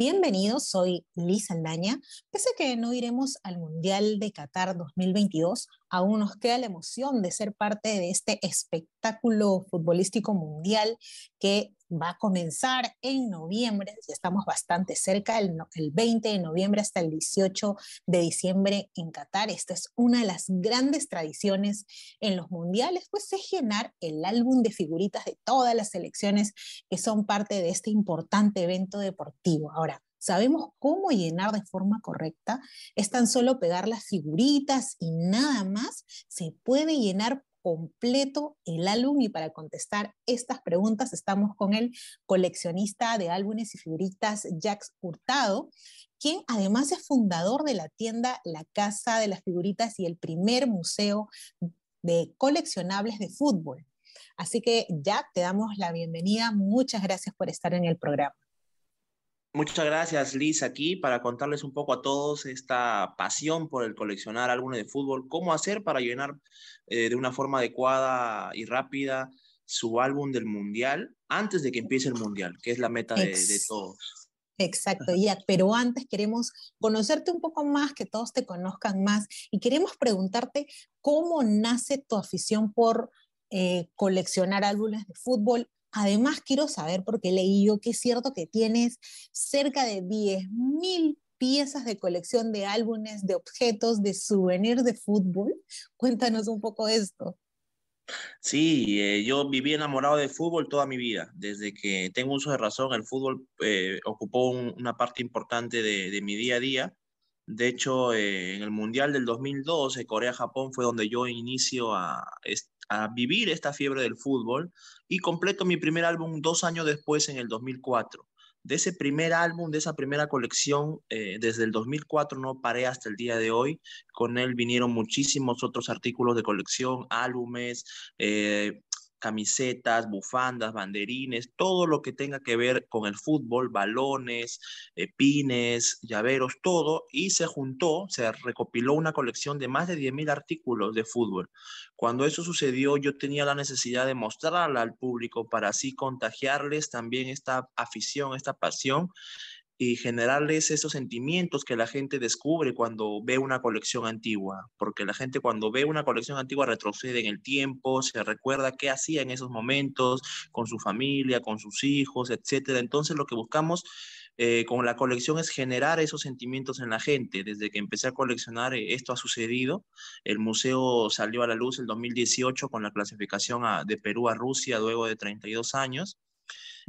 Bienvenidos, soy Liz Aldaña. Pese a que no iremos al Mundial de Qatar 2022, aún nos queda la emoción de ser parte de este espectáculo futbolístico mundial que va a comenzar en noviembre, ya estamos bastante cerca, el, 20 de noviembre hasta el 18 de diciembre en Qatar. Esta es una de las grandes tradiciones en los mundiales, pues es llenar el álbum de figuritas de todas las selecciones que son parte de este importante evento deportivo. Ahora, sabemos cómo llenar de forma correcta, es tan solo pegar las figuritas y nada más, se puede llenar completo el álbum y para contestar estas preguntas estamos con el coleccionista de álbumes y figuritas Jax Hurtado, quien además es fundador de la tienda La Casa de las Figuritas y el primer museo de coleccionables de fútbol. Así que Jack, te damos la bienvenida. Muchas gracias por estar en el programa. Muchas gracias, Liz, aquí para contarles un poco a todos esta pasión por el coleccionar álbumes de fútbol, cómo hacer para llenar eh, de una forma adecuada y rápida su álbum del Mundial antes de que empiece el Mundial, que es la meta de, de todos. Exacto, ya, pero antes queremos conocerte un poco más, que todos te conozcan más y queremos preguntarte cómo nace tu afición por eh, coleccionar álbumes de fútbol Además, quiero saber, porque leí que es cierto que tienes cerca de 10.000 piezas de colección de álbumes, de objetos, de souvenirs de fútbol. Cuéntanos un poco esto. Sí, eh, yo viví enamorado de fútbol toda mi vida. Desde que tengo uso de razón, el fútbol eh, ocupó una parte importante de, mi día a día. De hecho, eh, en el Mundial del 2012, Corea-Japón fue donde yo inicio a, a vivir esta fiebre del fútbol y completo mi primer álbum dos años después, en el 2004. De ese primer álbum, de esa primera colección, eh, desde el 2004 no paré hasta el día de hoy. Con él vinieron muchísimos otros artículos de colección, álbumes, eh, camisetas, bufandas, banderines, todo lo que tenga que ver con el fútbol, balones, eh, pines, llaveros, todo, y se juntó, se recopiló una colección de más de 10.000 artículos de fútbol. Cuando eso sucedió, yo tenía la necesidad de mostrarla al público para así contagiarles también esta afición, esta pasión y generarles esos sentimientos que la gente descubre cuando ve una colección antigua, porque la gente cuando ve una colección antigua retrocede en el tiempo, se recuerda qué hacía en esos momentos con su familia, con sus hijos, etcétera. Entonces lo que buscamos eh, con la colección es generar esos sentimientos en la gente. Desde que empecé a coleccionar, eh, esto ha sucedido. El museo salió a la luz el 2018 con la clasificación de Perú a Rusia luego de 32 años.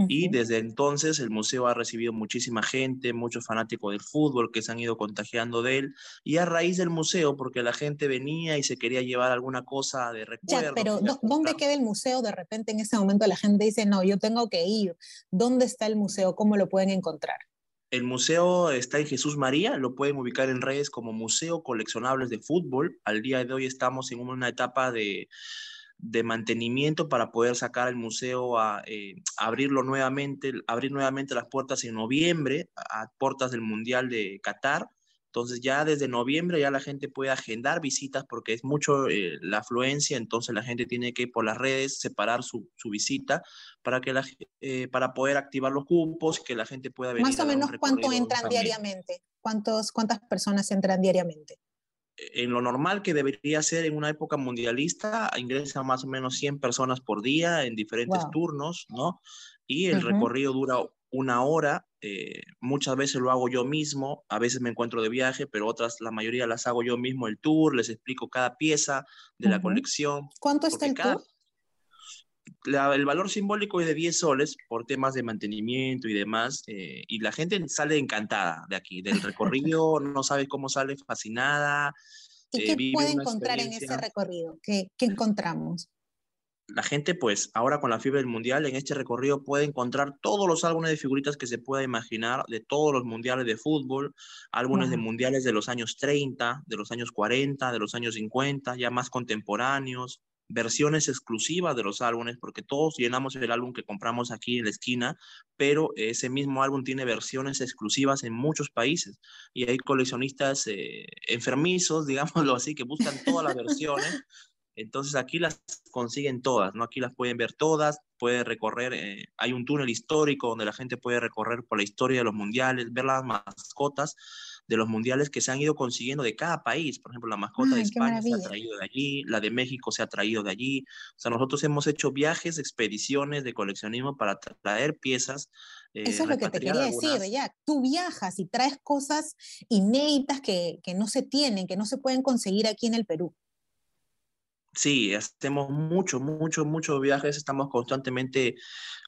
Y desde entonces el museo ha recibido muchísima gente, muchos fanáticos del fútbol que se han ido contagiando de él. Y a raíz del museo, porque la gente venía y se quería llevar alguna cosa de recuerdo. Ya, pero ¿dónde queda el museo? De repente en ese momento la gente dice, no, yo tengo que ir. ¿Dónde está el museo? ¿Cómo lo pueden encontrar? El museo está en Jesús María, lo pueden ubicar en redes como Museo Coleccionables de Fútbol. Al día de hoy estamos en una etapa de de mantenimiento para poder sacar el museo a eh, abrirlo nuevamente, abrir nuevamente las puertas en noviembre, a, puertas del Mundial de Qatar. Entonces ya desde noviembre ya la gente puede agendar visitas porque es mucho eh, la afluencia, entonces la gente tiene que por las redes separar su, visita para, que la, eh, para poder activar los cupos que la gente pueda venir. Más o menos cuánto entran diariamente, ¿Cuántos, cuántas personas entran diariamente en lo normal que debería ser en una época mundialista, ingresan más o menos 100 personas por día en diferentes turnos, ¿no? Y el recorrido dura una hora, eh, muchas veces lo hago yo mismo, a veces me encuentro de viaje, pero otras, la mayoría las hago yo mismo el tour, les explico cada pieza de la colección. ¿Cuánto está el tour? El valor simbólico es de 10 soles por temas de mantenimiento y demás, eh, y la gente sale encantada de aquí, del recorrido, no sabe cómo sale, fascinada. ¿Y qué eh, puede encontrar en ese recorrido? ¿Qué, ¿Qué, encontramos? La gente, pues, ahora con la fiebre del mundial, en este recorrido puede encontrar todos los álbumes de figuritas que se pueda imaginar de todos los mundiales de fútbol, álbumes de mundiales de los años 30, de los años 40, de los años 50, ya más contemporáneos, versiones exclusivas de los álbumes, porque todos llenamos el álbum que compramos aquí en la esquina, pero ese mismo álbum tiene versiones exclusivas en muchos países y hay coleccionistas eh, enfermizos, digámoslo así, que buscan todas las versiones. Entonces aquí las consiguen todas, ¿no? Aquí las pueden ver todas, pueden recorrer, eh, hay un túnel histórico donde la gente puede recorrer por la historia de los mundiales, ver las mascotas de los mundiales que se han ido consiguiendo de cada país. Por ejemplo, la mascota de España se ha traído de allí, la de México se ha traído de allí. O sea, nosotros hemos hecho viajes, expediciones de coleccionismo para traer piezas. Eh, Eso es lo que te quería decir, ya. Tú viajas y traes cosas inéditas que, que no se tienen, que no se pueden conseguir aquí en el Perú. Sí, hacemos muchos, muchos, muchos viajes, estamos constantemente,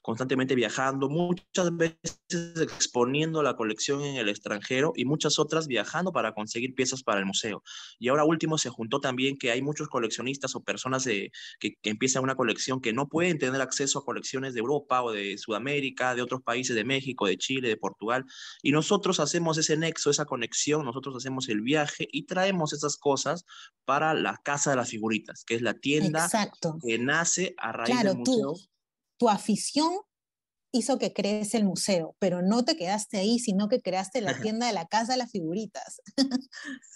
constantemente viajando, muchas veces exponiendo la colección en el extranjero y muchas otras viajando para conseguir piezas para el museo. Y ahora último se juntó también que hay muchos coleccionistas o personas que, que empiezan una colección que no pueden tener acceso a colecciones de Europa o de Sudamérica, de otros países, de México, de Chile, de Portugal. Y nosotros hacemos ese nexo, esa conexión, nosotros hacemos el viaje y traemos esas cosas para la Casa de las Figuritas que es la tienda que nace a raíz del museo. Tu, tu afición hizo que crees el museo, pero no te quedaste ahí, sino que creaste la tienda de la casa de las figuritas.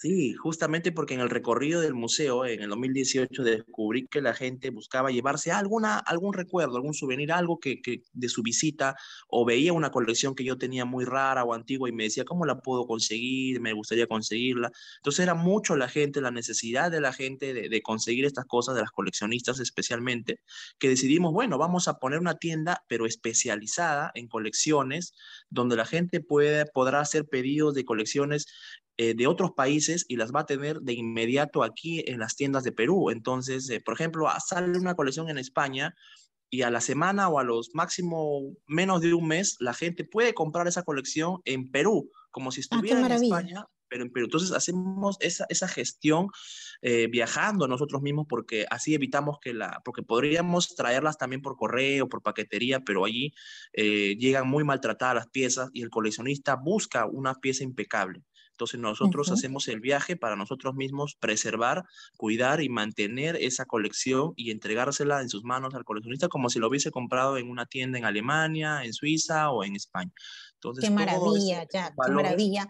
sí, justamente porque en el recorrido del museo, en el 2018, descubrí que la gente buscaba llevarse alguna, algún recuerdo, algún souvenir, algo que, que, de su visita, o veía una colección que yo tenía muy rara o antigua y me decía, ¿cómo la puedo conseguir? Me gustaría conseguirla. Entonces era mucho la gente, la necesidad de la gente de, de conseguir estas cosas, de las coleccionistas especialmente, que decidimos, bueno, vamos a poner una tienda, pero especializada en colecciones, donde la gente puede, podrá hacer pedidos de colecciones eh, de otros países y las va a tener de inmediato aquí en las tiendas de Perú. Entonces, eh, por ejemplo, ah, sale una colección en España y a la semana o a los máximo menos de un mes, la gente puede comprar esa colección en Perú, como si ah, estuviera en España, pero en Perú. Entonces hacemos esa, esa gestión eh, viajando nosotros mismos porque así evitamos que la, porque podríamos traerlas también por correo, por paquetería, pero allí eh, llegan muy maltratadas las piezas y el coleccionista busca una pieza impecable. Entonces nosotros hacemos el viaje para nosotros mismos preservar, cuidar y mantener esa colección y entregársela en sus manos al coleccionista como si lo hubiese comprado en una tienda en Alemania, en Suiza o en España. Entonces, qué maravilla, ya, qué maravilla.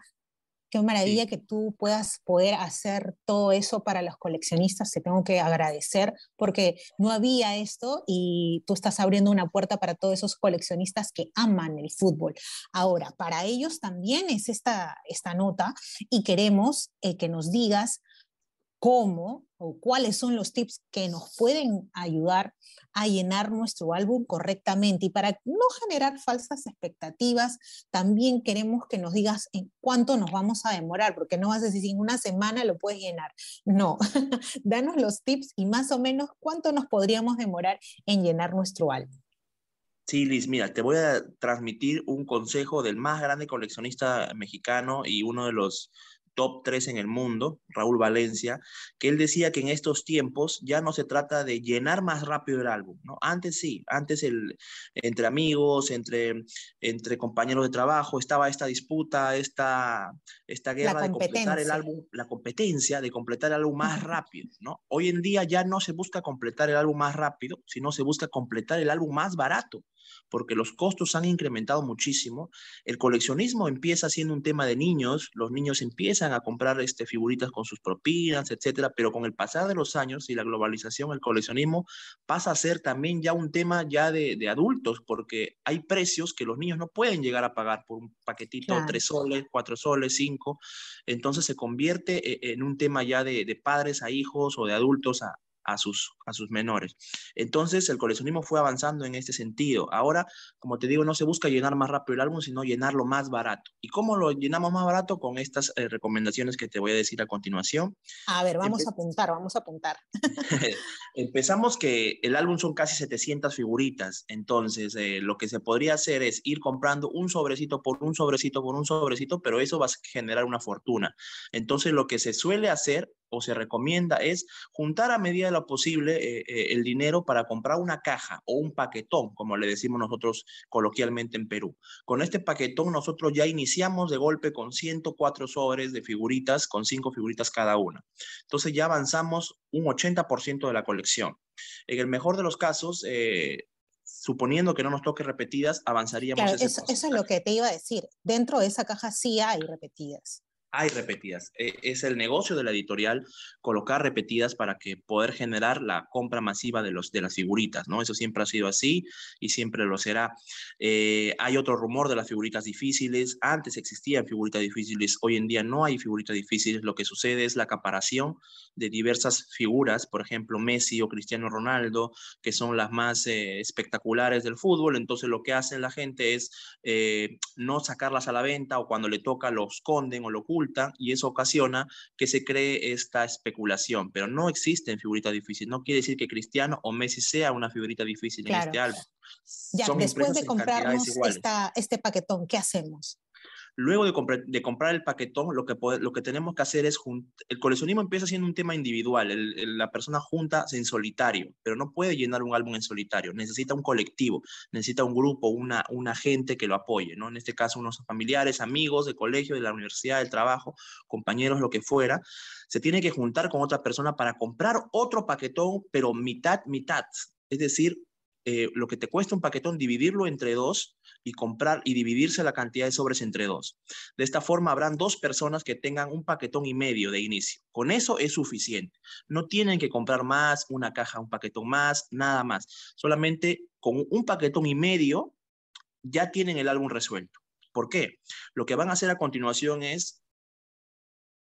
Qué maravilla que tú puedas poder hacer todo eso para los coleccionistas. Te tengo que agradecer porque no había esto y tú estás abriendo una puerta para todos esos coleccionistas que aman el fútbol. Ahora, para ellos también es esta, esta nota y queremos eh, que nos digas cómo o cuáles son los tips que nos pueden ayudar a llenar nuestro álbum correctamente. Y para no generar falsas expectativas, también queremos que nos digas en cuánto nos vamos a demorar, porque no vas a decir en una semana lo puedes llenar. No, danos los tips y más o menos cuánto nos podríamos demorar en llenar nuestro álbum. Sí, Liz, mira, te voy a transmitir un consejo del más grande coleccionista mexicano y uno de los top 3 en el mundo, Raúl Valencia, que él decía que en estos tiempos ya no se trata de llenar más rápido el álbum, ¿no? Antes sí, antes el, entre amigos, entre, entre compañeros de trabajo, estaba esta disputa, esta, esta guerra de completar el álbum, la competencia de completar el álbum más rápido, ¿no? Hoy en día ya no se busca completar el álbum más rápido, sino se busca completar el álbum más barato porque los costos han incrementado muchísimo. El coleccionismo empieza siendo un tema de niños, los niños empiezan a comprar este, figuritas con sus propinas, etcétera, pero con el pasar de los años y la globalización, el coleccionismo pasa a ser también ya un tema ya de, adultos, porque hay precios que los niños no pueden llegar a pagar por un paquetito, tres soles, cuatro soles, cinco, entonces se convierte eh, en un tema ya de, de padres a hijos o de adultos a, a sus, a sus menores. Entonces el coleccionismo fue avanzando en este sentido. Ahora, como te digo, no se busca llenar más rápido el álbum, sino llenarlo más barato. ¿Y cómo lo llenamos más barato? Con estas eh, recomendaciones que te voy a decir a continuación. A ver, vamos a apuntar, vamos a apuntar. Empezamos que el álbum son casi 700 figuritas, entonces eh, lo que se podría hacer es ir comprando un sobrecito por un sobrecito por un sobrecito, pero eso va a generar una fortuna. Entonces lo que se suele hacer o se recomienda es juntar a medida de lo posible eh, eh, el dinero para comprar una caja o un paquetón, como le decimos nosotros coloquialmente en Perú. Con este paquetón nosotros ya iniciamos de golpe con 104 sobres de figuritas, con 5 figuritas cada una. Entonces ya avanzamos un 80% de la colección. En el mejor de los casos, eh, suponiendo que no nos toque repetidas, avanzaríamos. Claro, eso, eso, es lo que te iba a decir. Dentro de esa caja sí hay repetidas. Hay repetidas. E, es el negocio de la editorial colocar repetidas para que poder generar la compra masiva de, los, de las figuritas, ¿no? Eso siempre ha sido así y siempre lo será. Eh, hay otro rumor de las figuritas difíciles. Antes existían figuritas difíciles, hoy en día no hay figuritas difíciles. Lo que sucede es la acaparación de diversas figuras, por ejemplo, Messi o Cristiano Ronaldo, que son las más eh, espectaculares del fútbol. Entonces lo que hacen la gente es eh, no sacarlas a la venta o cuando le toca lo esconden o lo ocultan y eso ocasiona que se cree esta especulación. Pero no existen figuritas difíciles. No quiere decir que Cristiano o Messi sea una figurita difícil en este álbum. Ya, después de comprarnos este paquetón, ¿qué hacemos? Luego de, comprar el paquetón, lo que, lo que tenemos que hacer es, el coleccionismo empieza siendo un tema individual, la persona junta en solitario, pero no puede llenar un álbum en solitario, necesita un colectivo, necesita un grupo, una, una gente que lo apoye, ¿no? En este caso, unos familiares, amigos de colegio, de la universidad, del trabajo, compañeros, lo que fuera, se tiene que juntar con otra persona para comprar otro paquetón, pero mitad, mitad, es decir, eh, lo que te cuesta un paquetón, dividirlo entre dos y comprar y dividirse la cantidad de sobres entre dos. De esta forma habrán dos personas que tengan un paquetón y medio de inicio. Con eso es suficiente. No tienen que comprar más, una caja, un paquetón más, nada más. Solamente con un paquetón y medio ya tienen el álbum resuelto. ¿Por qué? Lo que van a hacer a continuación es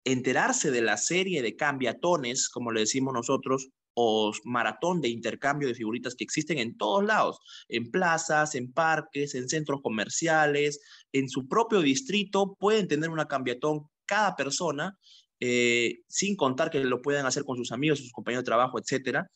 enterarse de la serie de cambiatones, como le decimos nosotros, o maratón de intercambio de figuritas que existen en todos lados, en plazas, en parques, en centros comerciales, en su propio distrito, pueden tener una cambiatón cada persona, eh, sin contar que lo puedan hacer con sus amigos, sus compañeros de trabajo, etcétera.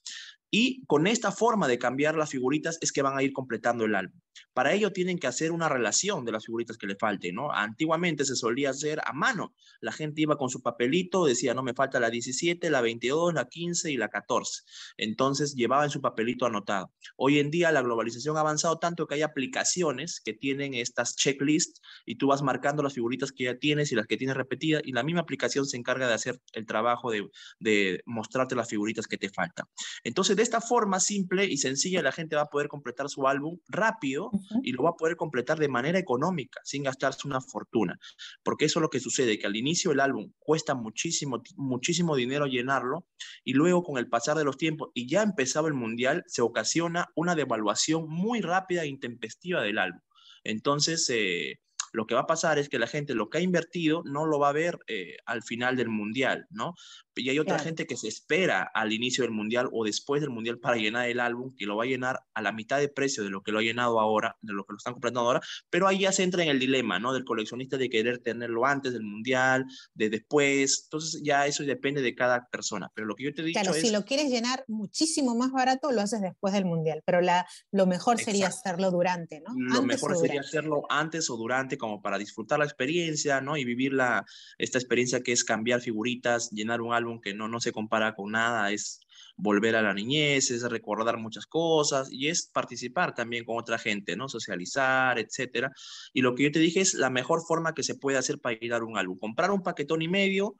Y con esta forma de cambiar las figuritas es que van a ir completando el álbum. Para ello tienen que hacer una relación de las figuritas que le falten, ¿no? Antiguamente se solía hacer a mano. La gente iba con su papelito, decía, no, me falta la 17, la 22, la 15 y la 14. Entonces llevaba en su papelito anotado. Hoy en día la globalización ha avanzado tanto que hay aplicaciones que tienen estas checklists y tú vas marcando las figuritas que ya tienes y las que tienes repetidas y la misma aplicación se encarga de hacer el trabajo de, de mostrarte las figuritas que te faltan. Entonces, de esta forma simple y sencilla, la gente va a poder completar su álbum rápido y lo va a poder completar de manera económica, sin gastarse una fortuna. Porque eso es lo que sucede, que al inicio el álbum cuesta muchísimo, muchísimo dinero llenarlo y luego con el pasar de los tiempos y ya empezado el mundial, se ocasiona una devaluación muy rápida e intempestiva del álbum. Entonces, eh, lo que va a pasar es que la gente lo que ha invertido no lo va a ver eh, al final del mundial, ¿no? Y hay otra gente que se espera al inicio del mundial o después del mundial para llenar el álbum, que lo va a llenar a la mitad de precio de lo que lo ha llenado ahora, de lo que lo están comprando ahora, pero ahí ya se entra en el dilema, ¿no? Del coleccionista de querer tenerlo antes del mundial, de después, entonces ya eso depende de cada persona, pero lo que yo te he dicho claro, si lo quieres llenar muchísimo más barato, lo haces después del mundial, pero la, lo mejor sería hacerlo durante, ¿no? Lo mejor sería hacerlo antes o durante, como para disfrutar la experiencia, ¿no? Y vivir la, esta experiencia que es cambiar figuritas, llenar un álbum que no, no se compara con nada, es volver a la niñez, es recordar muchas cosas y es participar también con otra gente, ¿no? Socializar, etcétera. Y lo que yo te dije es la mejor forma que se puede hacer para ir a un álbum. Comprar un paquetón y medio,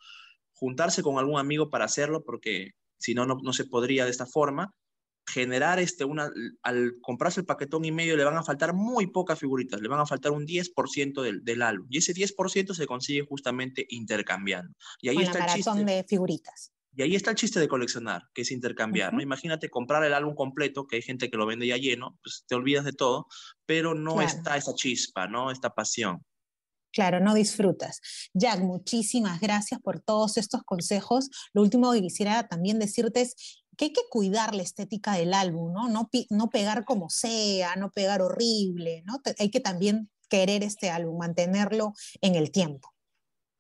juntarse con algún amigo para hacerlo, porque si no, no se podría de esta forma generar este, una, al comprarse el paquetón y medio le van a faltar muy pocas figuritas, le van a faltar un 10% del, del álbum. Y ese 10% se consigue justamente intercambiando. Y ahí está el chiste. de figuritas. Y ahí está el chiste de coleccionar, que es intercambiar. ¿no? Imagínate comprar el álbum completo, que hay gente que lo vende ya lleno, pues te olvidas de todo, pero no está esa chispa, ¿no? Esta pasión. Claro, no disfrutas. Jack, muchísimas gracias por todos estos consejos. Lo último que quisiera también decirte es que hay que cuidar la estética del álbum, ¿no? No, no pegar como sea, no pegar horrible, ¿no? Hay que también querer este álbum, mantenerlo en el tiempo.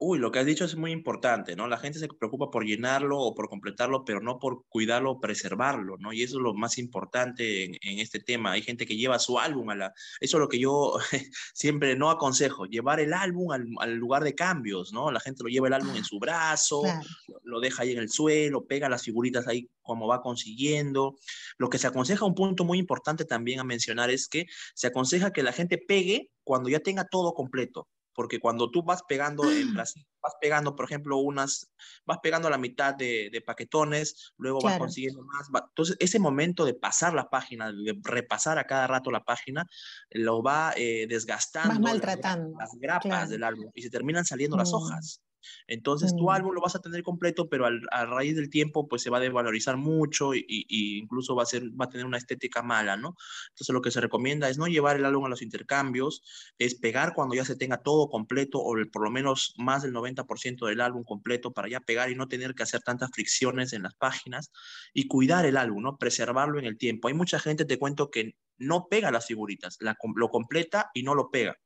Uy, lo que has dicho es muy importante, ¿no? La gente se preocupa por llenarlo o por completarlo, pero no por cuidarlo o preservarlo, ¿no? Y eso es lo más importante en, este tema. Hay gente que lleva su álbum a la... Eso es lo que yo siempre no aconsejo, llevar el álbum al, lugar de cambios, ¿no? La gente lo lleva el álbum en su brazo, lo deja ahí en el suelo, pega las figuritas ahí como va consiguiendo. Lo que se aconseja, un punto muy importante también a mencionar es que se aconseja que la gente pegue cuando ya tenga todo completo porque cuando tú vas pegando en Brasil, vas pegando, por ejemplo, unas, vas pegando la mitad de, paquetones, luego vas consiguiendo más. entonces, ese momento de pasar la página, de repasar a cada rato la página, lo va eh, desgastando. maltratando. Las, grapas del álbum y se terminan saliendo las mm. hojas. Entonces tu mm. álbum lo vas a tener completo, pero a raíz del tiempo pues se va a desvalorizar mucho y, incluso va a, ser, va a tener una estética mala, ¿no? Entonces lo que se recomienda es no llevar el álbum a los intercambios, es pegar cuando ya se tenga todo completo o por lo menos más del 90% del álbum completo para ya pegar y no tener que hacer tantas fricciones en las páginas y cuidar el álbum, ¿no? Preservarlo en el tiempo. Hay mucha gente, te cuento, que no pega las figuritas, lo completa y no lo pega.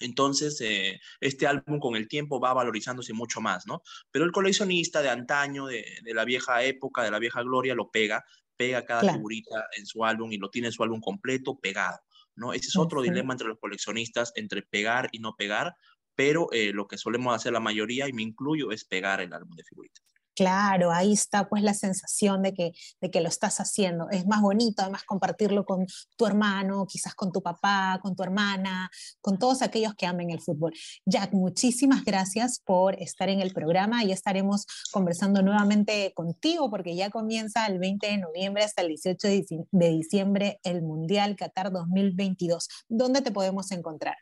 Entonces, eh, este álbum con el tiempo va valorizándose mucho más, ¿no? Pero el coleccionista de antaño, de, la vieja época, de la vieja gloria, lo pega, pega cada figurita en su álbum y lo tiene en su álbum completo pegado, ¿no? Ese es otro dilema entre los coleccionistas, entre pegar y no pegar, pero eh, lo que solemos hacer la mayoría, y me incluyo, es pegar el álbum de figuritas. Claro, ahí está pues la sensación de que, de que lo estás haciendo. Es más bonito además compartirlo con tu hermano, quizás con tu papá, con tu hermana, con todos aquellos que amen el fútbol. Jack, muchísimas gracias por estar en el programa y estaremos conversando nuevamente contigo porque ya comienza el 20 de noviembre hasta el 18 de diciembre el Mundial Qatar 2022. ¿Dónde te podemos encontrar?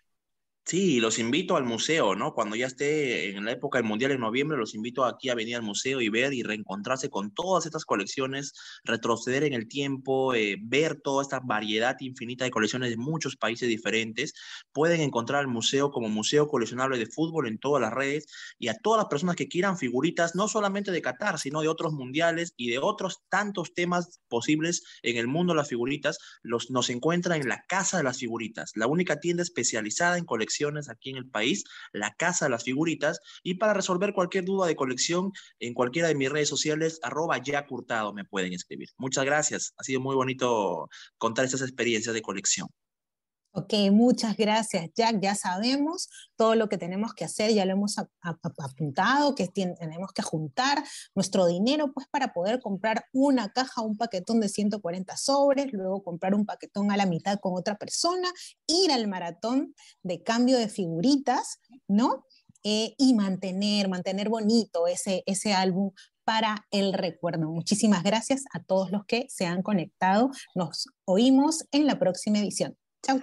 Sí, los invito al museo, ¿no? Cuando ya esté en la época del Mundial en noviembre, los invito aquí a venir al museo y ver y reencontrarse con todas estas colecciones, retroceder en el tiempo, eh, ver toda esta variedad infinita de colecciones de muchos países diferentes. Pueden encontrar el museo como Museo Coleccionable de Fútbol en todas las redes y a todas las personas que quieran figuritas, no solamente de Qatar, sino de otros mundiales y de otros tantos temas posibles en el mundo de las figuritas, los, nos encuentran en la Casa de las Figuritas, la única tienda especializada en colecciones aquí en el país, la Casa de las Figuritas, y para resolver cualquier duda de colección en cualquiera de mis redes sociales, arroba ya curtado me pueden escribir. Muchas gracias, ha sido muy bonito contar estas experiencias de colección. Ok, muchas gracias, Jack. Ya sabemos todo lo que tenemos que hacer, ya lo hemos apuntado, que tenemos que juntar nuestro dinero pues para poder comprar una caja, un paquetón de 140 sobres, luego comprar un paquetón a la mitad con otra persona, ir al maratón de cambio de figuritas, ¿no? Eh, y mantener, mantener bonito ese, ese álbum para el recuerdo. Muchísimas gracias a todos los que se han conectado. Nos oímos en la próxima edición. Chau,